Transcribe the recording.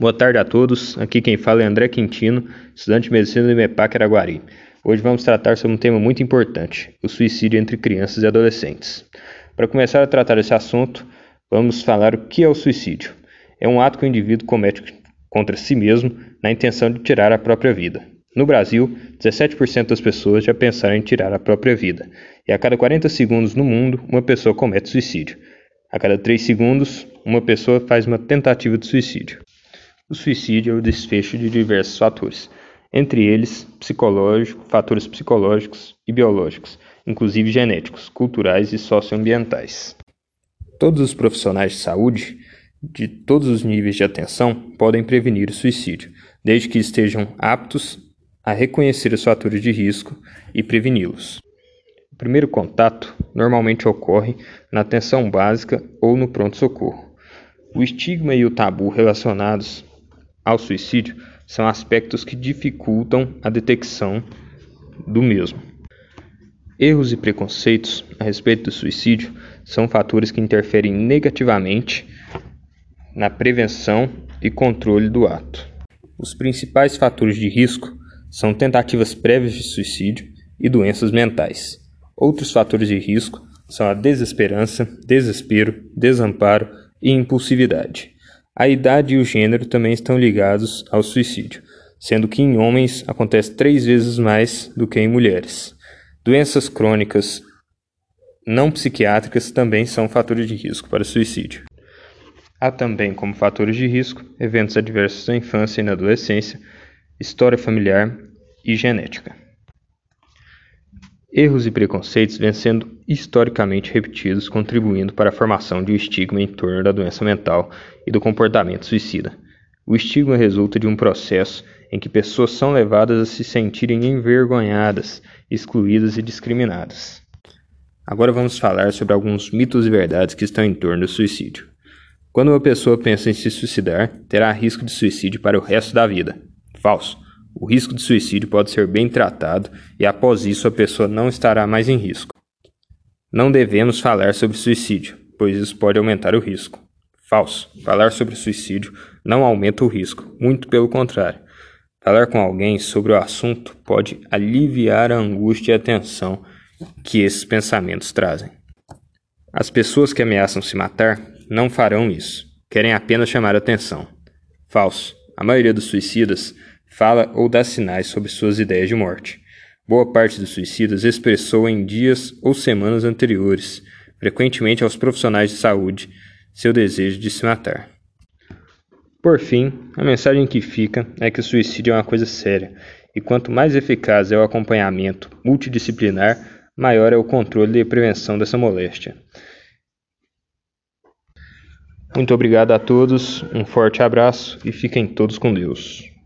Boa tarde a todos. Aqui quem fala é André Quintino, estudante de medicina do IMEPAC Araguari. Hoje vamos tratar sobre um tema muito importante: o suicídio entre crianças e adolescentes. Para começar a tratar esse assunto, vamos falar o que é o suicídio. É um ato que o indivíduo comete contra si mesmo na intenção de tirar a própria vida. No Brasil, 17% das pessoas já pensaram em tirar a própria vida, e a cada 40 segundos no mundo, uma pessoa comete suicídio. A cada 3 segundos, uma pessoa faz uma tentativa de suicídio. O suicídio é o desfecho de diversos fatores, entre eles psicológico, fatores psicológicos e biológicos, inclusive genéticos, culturais e socioambientais. Todos os profissionais de saúde, de todos os níveis de atenção, podem prevenir o suicídio, desde que estejam aptos a reconhecer os fatores de risco e preveni-los. O primeiro contato normalmente ocorre na atenção básica ou no pronto-socorro. O estigma e o tabu relacionados ao suicídio são aspectos que dificultam a detecção do mesmo. Erros e preconceitos a respeito do suicídio são fatores que interferem negativamente na prevenção e controle do ato. Os principais fatores de risco são tentativas prévias de suicídio e doenças mentais. Outros fatores de risco são a desesperança, desespero, desamparo e impulsividade. A idade e o gênero também estão ligados ao suicídio, sendo que em homens acontece três vezes mais do que em mulheres. Doenças crônicas não psiquiátricas também são fatores de risco para suicídio. Há também como fatores de risco eventos adversos na infância e na adolescência, história familiar e genética. Erros e preconceitos vêm sendo historicamente repetidos, contribuindo para a formação de um estigma em torno da doença mental e do comportamento suicida. O estigma resulta de um processo em que pessoas são levadas a se sentirem envergonhadas, excluídas e discriminadas. Agora vamos falar sobre alguns mitos e verdades que estão em torno do suicídio. Quando uma pessoa pensa em se suicidar, terá risco de suicídio para o resto da vida. Falso. O risco de suicídio pode ser bem tratado e após isso a pessoa não estará mais em risco. Não devemos falar sobre suicídio, pois isso pode aumentar o risco. Falso. Falar sobre suicídio não aumenta o risco, muito pelo contrário. Falar com alguém sobre o assunto pode aliviar a angústia e a tensão que esses pensamentos trazem. As pessoas que ameaçam se matar não farão isso, querem apenas chamar atenção. Falso. A maioria dos suicidas fala ou dá sinais sobre suas ideias de morte. Boa parte dos suicidas expressou em dias ou semanas anteriores, frequentemente aos profissionais de saúde, seu desejo de se matar. Por fim, a mensagem que fica é que o suicídio é uma coisa séria, e quanto mais eficaz é o acompanhamento multidisciplinar, maior é o controle e prevenção dessa moléstia. Muito obrigado a todos, um forte abraço e fiquem todos com Deus.